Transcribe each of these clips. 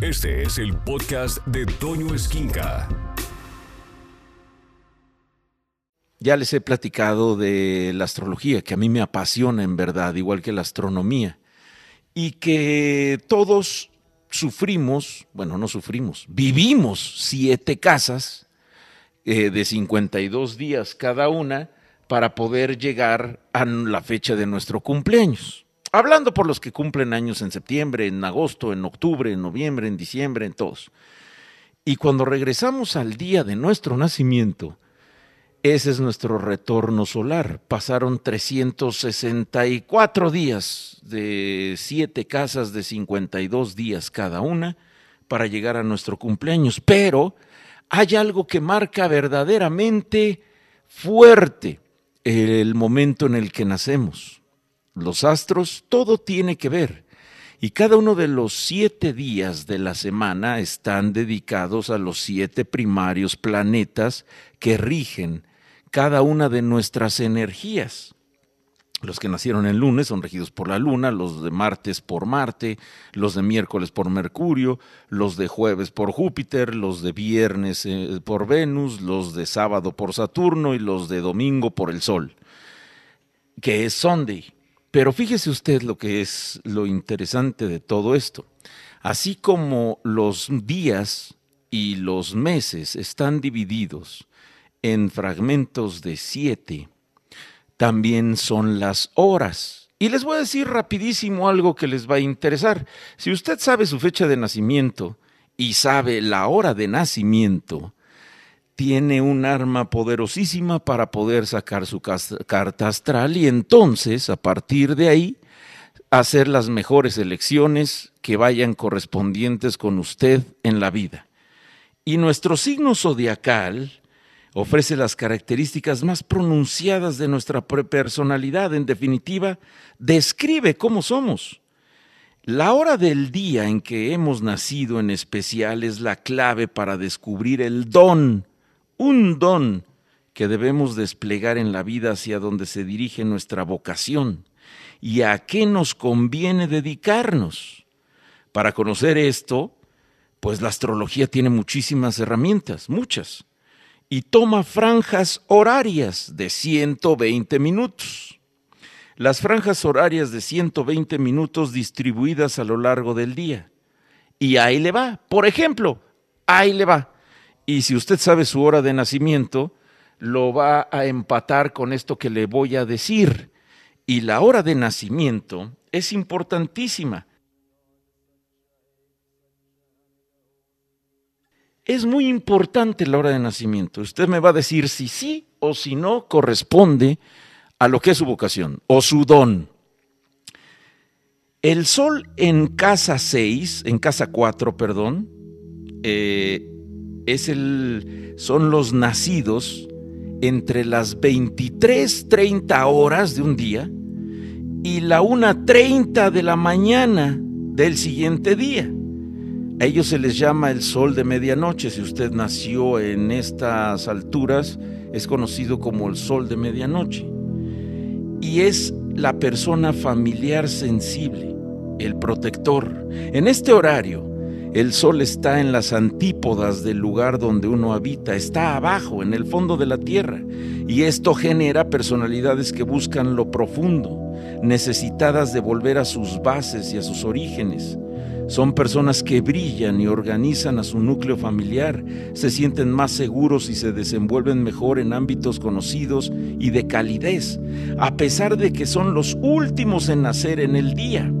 Este es el podcast de Toño Esquinca. Ya les he platicado de la astrología, que a mí me apasiona en verdad, igual que la astronomía, y que todos sufrimos, bueno, no sufrimos, vivimos siete casas eh, de 52 días cada una para poder llegar a la fecha de nuestro cumpleaños. Hablando por los que cumplen años en septiembre, en agosto, en octubre, en noviembre, en diciembre, en todos. Y cuando regresamos al día de nuestro nacimiento, ese es nuestro retorno solar. Pasaron 364 días de siete casas de 52 días cada una para llegar a nuestro cumpleaños. Pero hay algo que marca verdaderamente fuerte el momento en el que nacemos los astros, todo tiene que ver. Y cada uno de los siete días de la semana están dedicados a los siete primarios planetas que rigen cada una de nuestras energías. Los que nacieron el lunes son regidos por la luna, los de martes por Marte, los de miércoles por Mercurio, los de jueves por Júpiter, los de viernes eh, por Venus, los de sábado por Saturno y los de domingo por el Sol, que es Sunday. Pero fíjese usted lo que es lo interesante de todo esto. Así como los días y los meses están divididos en fragmentos de siete, también son las horas. Y les voy a decir rapidísimo algo que les va a interesar. Si usted sabe su fecha de nacimiento y sabe la hora de nacimiento, tiene un arma poderosísima para poder sacar su carta astral y entonces, a partir de ahí, hacer las mejores elecciones que vayan correspondientes con usted en la vida. Y nuestro signo zodiacal ofrece las características más pronunciadas de nuestra personalidad, en definitiva, describe cómo somos. La hora del día en que hemos nacido en especial es la clave para descubrir el don un don que debemos desplegar en la vida hacia donde se dirige nuestra vocación y a qué nos conviene dedicarnos. Para conocer esto, pues la astrología tiene muchísimas herramientas, muchas, y toma franjas horarias de 120 minutos. Las franjas horarias de 120 minutos distribuidas a lo largo del día. Y ahí le va. Por ejemplo, ahí le va. Y si usted sabe su hora de nacimiento, lo va a empatar con esto que le voy a decir. Y la hora de nacimiento es importantísima. Es muy importante la hora de nacimiento. Usted me va a decir si sí o si no corresponde a lo que es su vocación o su don. El sol en casa 6, en casa 4, perdón, eh, es el, son los nacidos entre las 23.30 horas de un día y la 1.30 de la mañana del siguiente día. A ellos se les llama el sol de medianoche. Si usted nació en estas alturas, es conocido como el sol de medianoche. Y es la persona familiar sensible, el protector. En este horario, el sol está en las antípodas del lugar donde uno habita, está abajo, en el fondo de la tierra, y esto genera personalidades que buscan lo profundo, necesitadas de volver a sus bases y a sus orígenes. Son personas que brillan y organizan a su núcleo familiar, se sienten más seguros y se desenvuelven mejor en ámbitos conocidos y de calidez, a pesar de que son los últimos en nacer en el día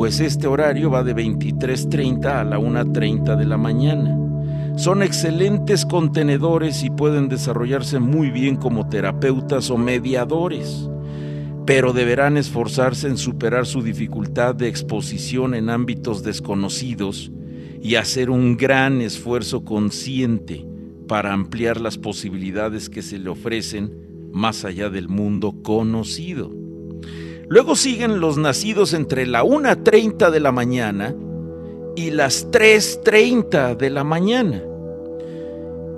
pues este horario va de 23.30 a la 1.30 de la mañana. Son excelentes contenedores y pueden desarrollarse muy bien como terapeutas o mediadores, pero deberán esforzarse en superar su dificultad de exposición en ámbitos desconocidos y hacer un gran esfuerzo consciente para ampliar las posibilidades que se le ofrecen más allá del mundo conocido. Luego siguen los nacidos entre la 1.30 de la mañana y las 3.30 de la mañana.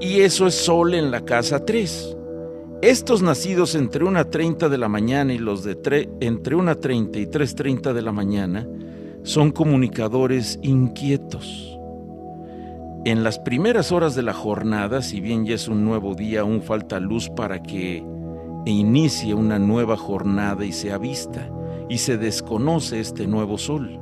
Y eso es sol en la casa 3. Estos nacidos entre 1.30 de la mañana y los de entre 1.30 y 3.30 de la mañana son comunicadores inquietos. En las primeras horas de la jornada, si bien ya es un nuevo día, aún falta luz para que inicie una nueva jornada y se vista, y se desconoce este nuevo sol.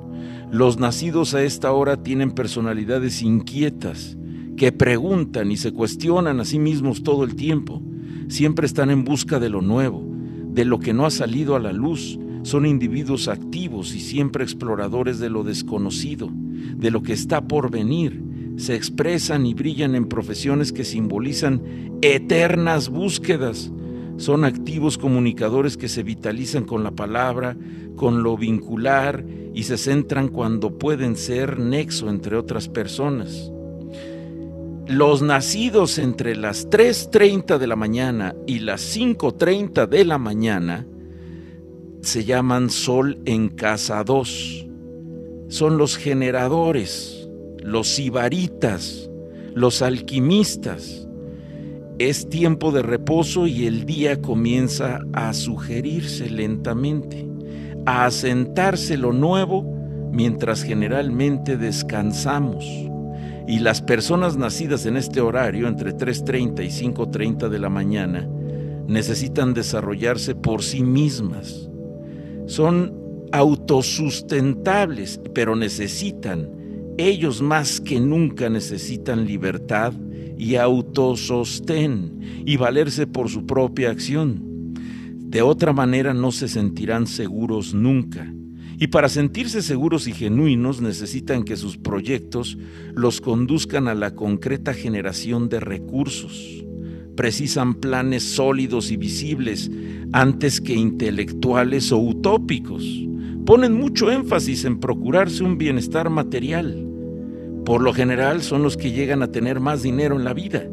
Los nacidos a esta hora tienen personalidades inquietas, que preguntan y se cuestionan a sí mismos todo el tiempo. Siempre están en busca de lo nuevo, de lo que no ha salido a la luz. Son individuos activos y siempre exploradores de lo desconocido, de lo que está por venir se expresan y brillan en profesiones que simbolizan eternas búsquedas. Son activos comunicadores que se vitalizan con la palabra, con lo vincular y se centran cuando pueden ser nexo entre otras personas. Los nacidos entre las 3.30 de la mañana y las 5.30 de la mañana se llaman Sol en casa 2. Son los generadores los sibaritas, los alquimistas. Es tiempo de reposo y el día comienza a sugerirse lentamente, a asentarse lo nuevo mientras generalmente descansamos. Y las personas nacidas en este horario, entre 3.30 y 5.30 de la mañana, necesitan desarrollarse por sí mismas. Son autosustentables, pero necesitan ellos más que nunca necesitan libertad y autosostén y valerse por su propia acción. De otra manera no se sentirán seguros nunca. Y para sentirse seguros y genuinos necesitan que sus proyectos los conduzcan a la concreta generación de recursos. Precisan planes sólidos y visibles antes que intelectuales o utópicos ponen mucho énfasis en procurarse un bienestar material. Por lo general son los que llegan a tener más dinero en la vida.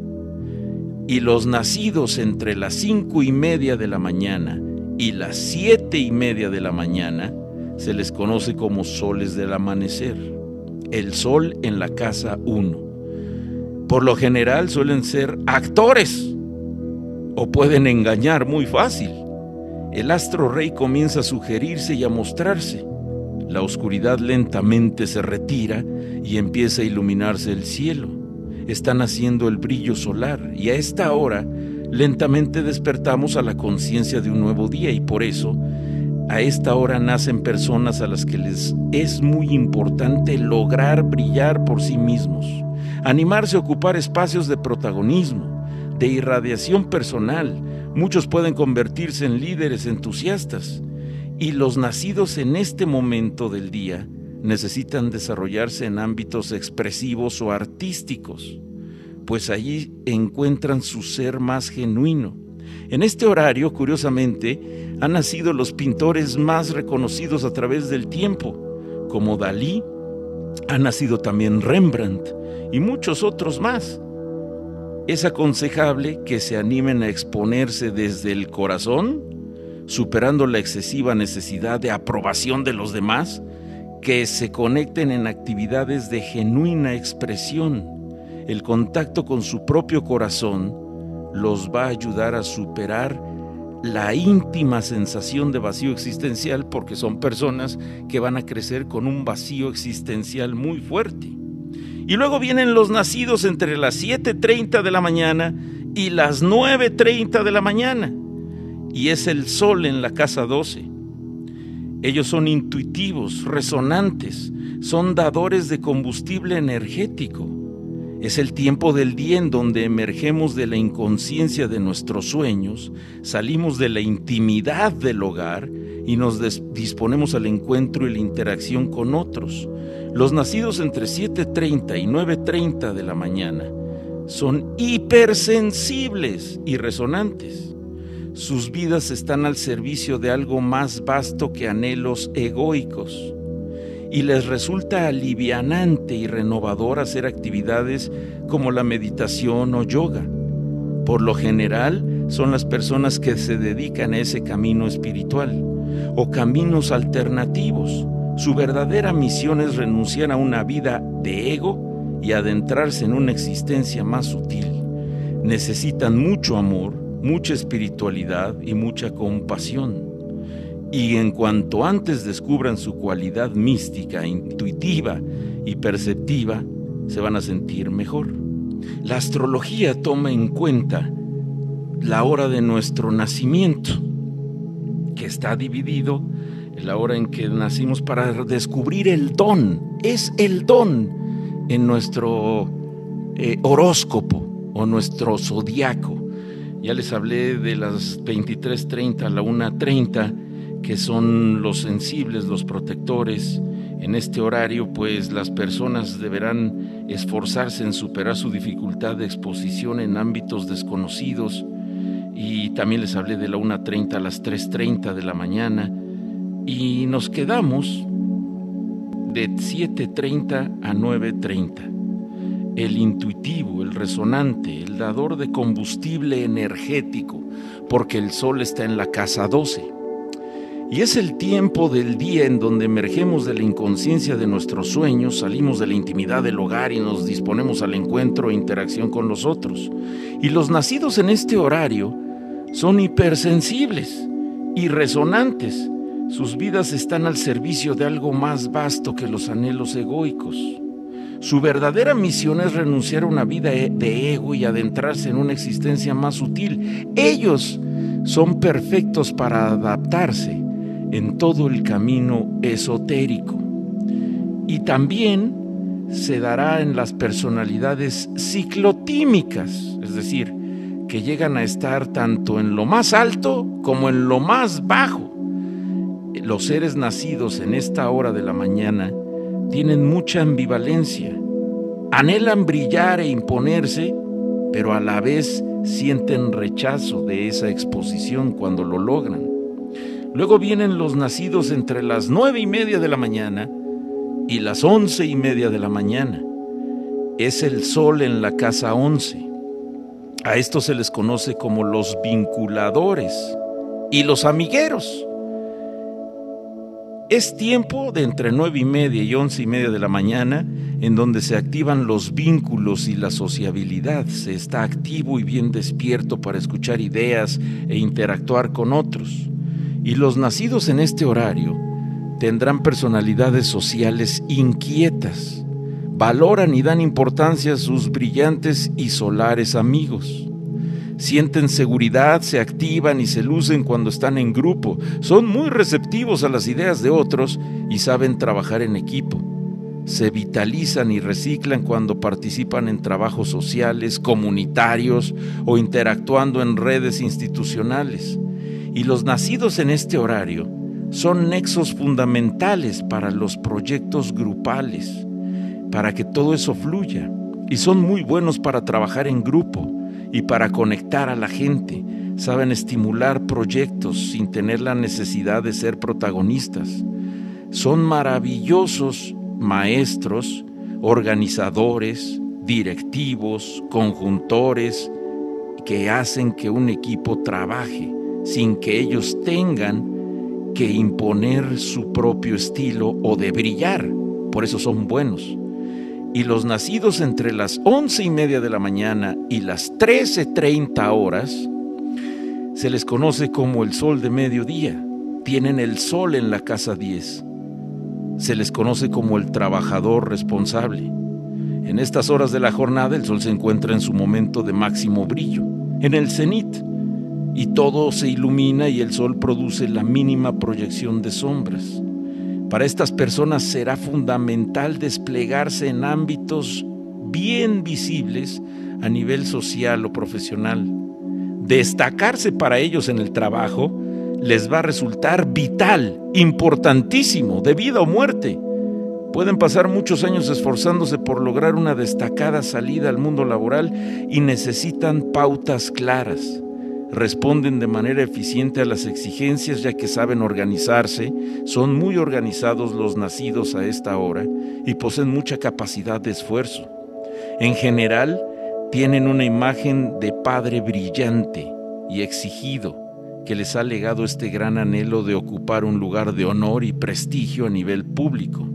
Y los nacidos entre las cinco y media de la mañana y las siete y media de la mañana se les conoce como soles del amanecer. El sol en la casa 1. Por lo general suelen ser actores o pueden engañar muy fácil el astro rey comienza a sugerirse y a mostrarse. La oscuridad lentamente se retira y empieza a iluminarse el cielo. Está naciendo el brillo solar y a esta hora lentamente despertamos a la conciencia de un nuevo día y por eso a esta hora nacen personas a las que les es muy importante lograr brillar por sí mismos, animarse a ocupar espacios de protagonismo, de irradiación personal, Muchos pueden convertirse en líderes entusiastas y los nacidos en este momento del día necesitan desarrollarse en ámbitos expresivos o artísticos, pues allí encuentran su ser más genuino. En este horario, curiosamente, han nacido los pintores más reconocidos a través del tiempo, como Dalí, ha nacido también Rembrandt y muchos otros más es aconsejable que se animen a exponerse desde el corazón, superando la excesiva necesidad de aprobación de los demás, que se conecten en actividades de genuina expresión. El contacto con su propio corazón los va a ayudar a superar la íntima sensación de vacío existencial porque son personas que van a crecer con un vacío existencial muy fuerte. Y luego vienen los nacidos entre las 7.30 de la mañana y las 9.30 de la mañana. Y es el sol en la casa 12. Ellos son intuitivos, resonantes, son dadores de combustible energético. Es el tiempo del día en donde emergemos de la inconsciencia de nuestros sueños, salimos de la intimidad del hogar y nos disponemos al encuentro y la interacción con otros. Los nacidos entre 7.30 y 9.30 de la mañana son hipersensibles y resonantes. Sus vidas están al servicio de algo más vasto que anhelos egoicos y les resulta alivianante y renovador hacer actividades como la meditación o yoga. Por lo general son las personas que se dedican a ese camino espiritual o caminos alternativos su verdadera misión es renunciar a una vida de ego y adentrarse en una existencia más sutil. Necesitan mucho amor, mucha espiritualidad y mucha compasión. Y en cuanto antes descubran su cualidad mística, intuitiva y perceptiva, se van a sentir mejor. La astrología toma en cuenta la hora de nuestro nacimiento, que está dividido en la hora en que nacimos para descubrir el don. Es el don en nuestro eh, horóscopo o nuestro zodiaco. Ya les hablé de las 23.30 a la 1.30, que son los sensibles, los protectores. En este horario, pues las personas deberán esforzarse en superar su dificultad de exposición en ámbitos desconocidos. Y también les hablé de la 1.30 a las 3.30 de la mañana. Y nos quedamos de 7.30 a 9.30 el intuitivo, el resonante, el dador de combustible energético, porque el sol está en la casa 12. Y es el tiempo del día en donde emergemos de la inconsciencia de nuestros sueños, salimos de la intimidad del hogar y nos disponemos al encuentro e interacción con los otros. Y los nacidos en este horario son hipersensibles y resonantes. Sus vidas están al servicio de algo más vasto que los anhelos egoicos. Su verdadera misión es renunciar a una vida e-, de ego y adentrarse en una existencia más sutil. Ellos son perfectos para adaptarse en todo el camino esotérico. Y también se dará en las personalidades ciclotímicas, es decir, que llegan a estar tanto en lo más alto como en lo más bajo. Los seres nacidos en esta hora de la mañana tienen mucha ambivalencia. Anhelan brillar e imponerse, pero a la vez sienten rechazo de esa exposición cuando lo logran. Luego vienen los nacidos entre las nueve y media de la mañana y las once y media de la mañana. Es el sol en la casa once. A esto se les conoce como los vinculadores y los amigueros. Es tiempo de entre nueve y media y once y media de la mañana en donde se activan los vínculos y la sociabilidad. Se está activo y bien despierto para escuchar ideas e interactuar con otros. Y los nacidos en este horario tendrán personalidades sociales inquietas. Valoran y dan importancia a sus brillantes y solares amigos sienten seguridad, se activan y se lucen cuando están en grupo, son muy receptivos a las ideas de otros y saben trabajar en equipo. Se vitalizan y reciclan cuando participan en trabajos sociales, comunitarios o interactuando en redes institucionales. Y los nacidos en este horario son nexos fundamentales para los proyectos grupales, para que todo eso fluya. Y son muy buenos para trabajar en grupo y para conectar a la gente. Saben estimular proyectos sin tener la necesidad de ser protagonistas. Son maravillosos maestros, organizadores, directivos, conjuntores, que hacen que un equipo trabaje sin que ellos tengan que imponer su propio estilo o de brillar. Por eso son buenos y los nacidos entre las once y media de la mañana y las trece treinta horas se les conoce como el sol de mediodía. Tienen el sol en la casa 10. Se les conoce como el trabajador responsable. En estas horas de la jornada el sol se encuentra en su momento de máximo brillo, en el cenit, y todo se ilumina y el sol produce la mínima proyección de sombras. Para estas personas será fundamental desplegarse en ámbitos bien visibles a nivel social o profesional. Destacarse para ellos en el trabajo les va a resultar vital, importantísimo, de vida o muerte. Pueden pasar muchos años esforzándose por lograr una destacada salida al mundo laboral y necesitan pautas claras responden de manera eficiente a las exigencias ya que saben organizarse, son muy organizados los nacidos a esta hora y poseen mucha capacidad de esfuerzo. En general, tienen una imagen de padre brillante y exigido que les ha legado este gran anhelo de ocupar un lugar de honor y prestigio a nivel público.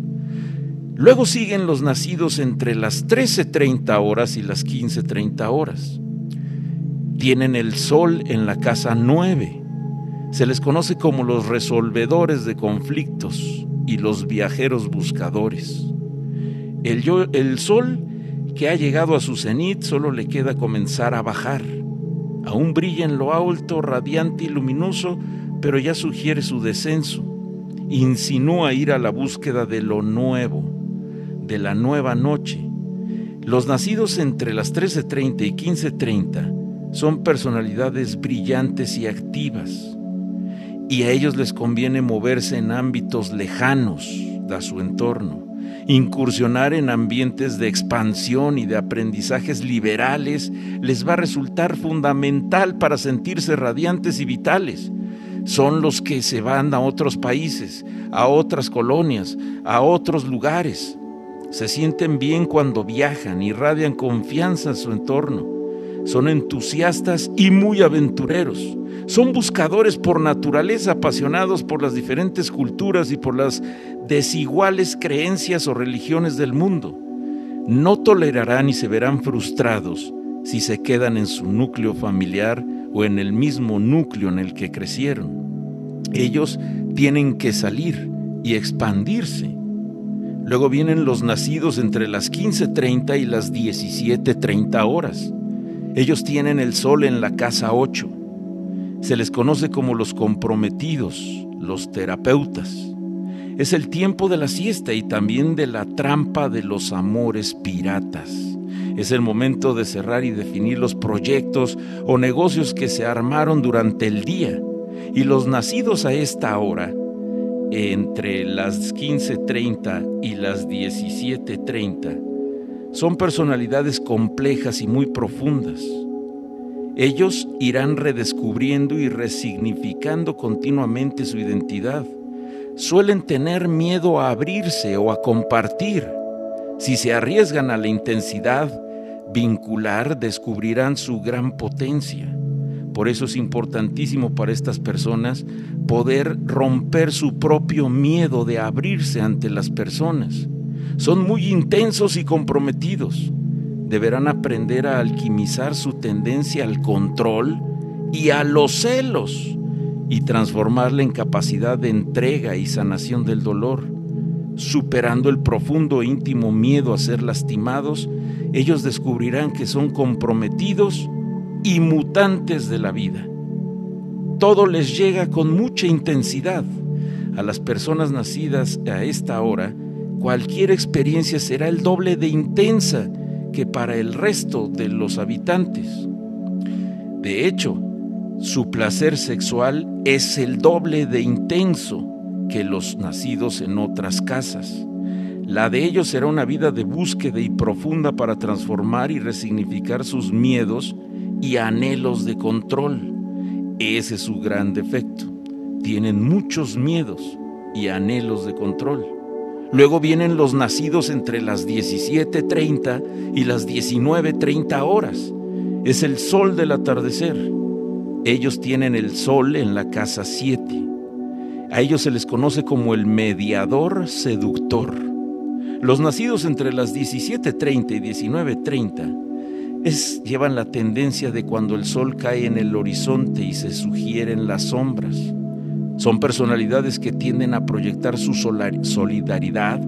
Luego siguen los nacidos entre las 13.30 horas y las 15.30 horas tienen el sol en la casa 9. Se les conoce como los resolvedores de conflictos y los viajeros buscadores. El, el sol que ha llegado a su cenit, solo le queda comenzar a bajar. Aún brilla en lo alto, radiante y luminoso, pero ya sugiere su descenso. Insinúa ir a la búsqueda de lo nuevo, de la nueva noche. Los nacidos entre las 13.30 y 15.30 son personalidades brillantes y activas, y a ellos les conviene moverse en ámbitos lejanos de su entorno Incursionar en ambientes de expansión y de aprendizajes liberales les va a resultar fundamental para sentirse radiantes y vitales. Son los que se van a otros países, a otras colonias, a otros lugares. Se sienten bien cuando viajan, irradian confianza en su entorno. Son entusiastas y muy aventureros son buscadores por naturaleza, apasionados por las diferentes culturas y por las desiguales creencias o religiones del mundo. No tolerarán y se verán frustrados si se quedan en su núcleo familiar o en el mismo núcleo en el que crecieron. Ellos tienen que salir y expandirse. Luego vienen los nacidos entre las 15.30 y las 17.30 horas. Ellos tienen el sol en la casa 8 se les conoce como los comprometidos, los terapeutas. Es el tiempo de la siesta y también de la trampa de los amores piratas. Es el momento de cerrar y definir los proyectos o negocios que se armaron durante el día. Y los nacidos a esta hora, entre las 15.30 y las 17.30, son personalidades complejas y muy profundas ellos irán redescubriendo y resignificando continuamente su identidad. Suelen tener miedo a abrirse o a compartir. Si se arriesgan a la intensidad vincular, descubrirán su gran potencia. Por eso es importantísimo para estas personas poder romper su propio miedo de abrirse ante las personas. Son muy intensos y comprometidos deberán aprender a alquimizar su tendencia al control y a los celos y transformarla en capacidad de entrega y sanación del dolor. Superando el profundo e íntimo miedo a ser lastimados, ellos descubrirán que son comprometidos y mutantes de la vida. Todo les llega con mucha intensidad. A las personas nacidas a esta hora, cualquier experiencia será el doble de intensa que para el resto de los habitantes. De hecho, su placer sexual es el doble de intenso que los nacidos en otras casas. La de ellos será una vida de búsqueda y profunda para transformar y resignificar sus miedos y anhelos de control. Ese es su gran defecto. Tienen muchos miedos y anhelos de control. Luego vienen los nacidos entre las 17.30 y las 19.30 horas. Es el sol del atardecer. Ellos tienen el sol en la casa 7. A ellos se les conoce como el mediador seductor. Los nacidos entre las 17.30 y 19.30 es, llevan la tendencia de cuando el sol cae en el horizonte y se sugieren las sombras. Son personalidades que tienden a proyectar su solidaridad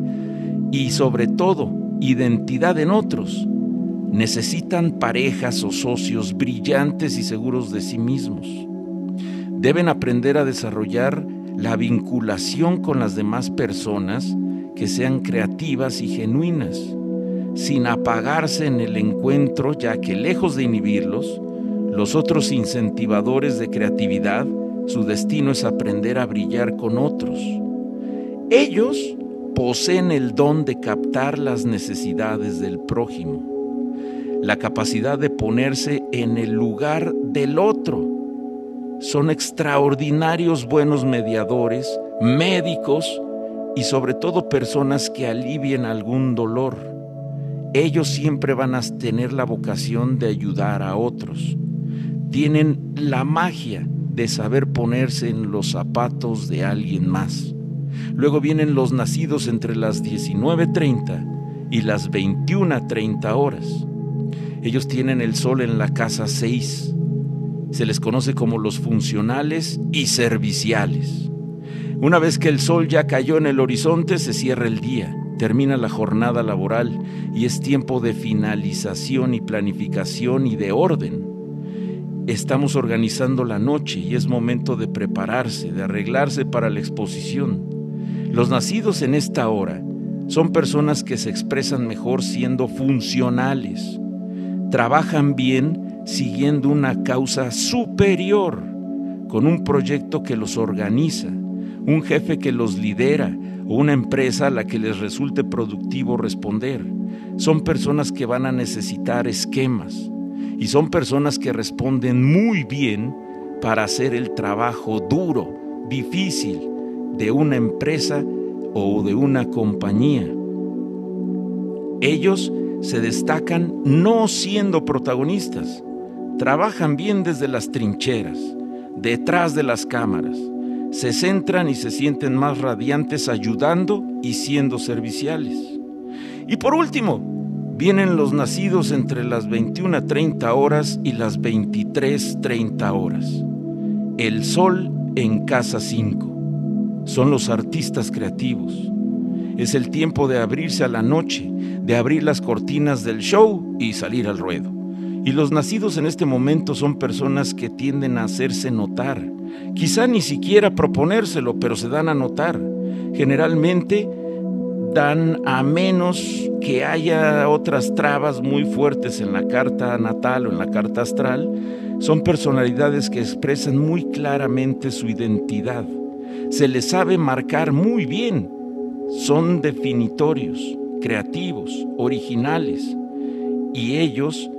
y sobre todo identidad en otros. Necesitan parejas o socios brillantes y seguros de sí mismos. Deben aprender a desarrollar la vinculación con las demás personas que sean creativas y genuinas, sin apagarse en el encuentro, ya que lejos de inhibirlos, los otros incentivadores de creatividad su destino es aprender a brillar con otros. Ellos poseen el don de captar las necesidades del prójimo, la capacidad de ponerse en el lugar del otro. Son extraordinarios buenos mediadores, médicos y sobre todo personas que alivien algún dolor. Ellos siempre van a tener la vocación de ayudar a otros. Tienen la magia de saber ponerse en los zapatos de alguien más. Luego vienen los nacidos entre las 19.30 y las 21.30 horas. Ellos tienen el sol en la casa 6. Se les conoce como los funcionales y serviciales. Una vez que el sol ya cayó en el horizonte, se cierra el día termina la jornada laboral y es tiempo de finalización y planificación y de orden. Estamos organizando la noche y es momento de prepararse, de arreglarse para la exposición. Los nacidos en esta hora son personas que se expresan mejor siendo funcionales. Trabajan bien siguiendo una causa superior, con un proyecto que los organiza, un jefe que los lidera o una empresa a la que les resulte productivo responder. Son personas que van a necesitar esquemas y son personas que responden muy bien para hacer el trabajo duro, difícil de una empresa o de una compañía. Ellos se destacan no siendo protagonistas, trabajan bien desde las trincheras, detrás de las cámaras, se centran y se sienten más radiantes ayudando y siendo serviciales. Y por último, vienen los nacidos entre las 21 a 30 horas y las 23 30 horas. El sol en casa 5 son los artistas creativos. Es el tiempo de abrirse a la noche, de abrir las cortinas del show y salir al ruedo. Y los nacidos en este momento son personas que tienden a hacerse notar. Quizá ni siquiera proponérselo, pero se dan a notar. Generalmente a menos que haya otras trabas muy fuertes en la carta natal o en la carta astral, son personalidades que expresan muy claramente su identidad se les sabe marcar muy bien. Son definitorios, creativos, originales. Y ellos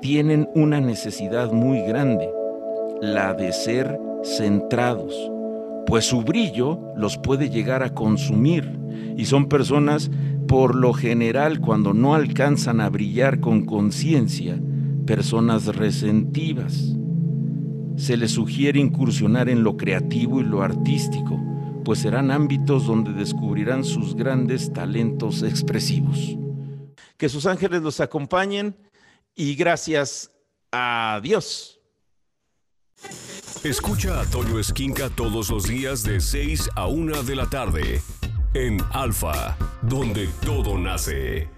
tienen una necesidad muy grande, la de ser centrados, pues su brillo los puede llegar a consumir. Y son personas, por lo general, cuando no alcanzan a brillar con conciencia, personas resentivas se les sugiere incursionar en lo creativo y lo artístico, pues serán ámbitos donde descubrirán sus grandes talentos expresivos. Que sus ángeles los acompañen y gracias a Dios. Escucha a Toño Esquinca todos los días de 6 a 1 de la tarde en Alfa, donde todo nace.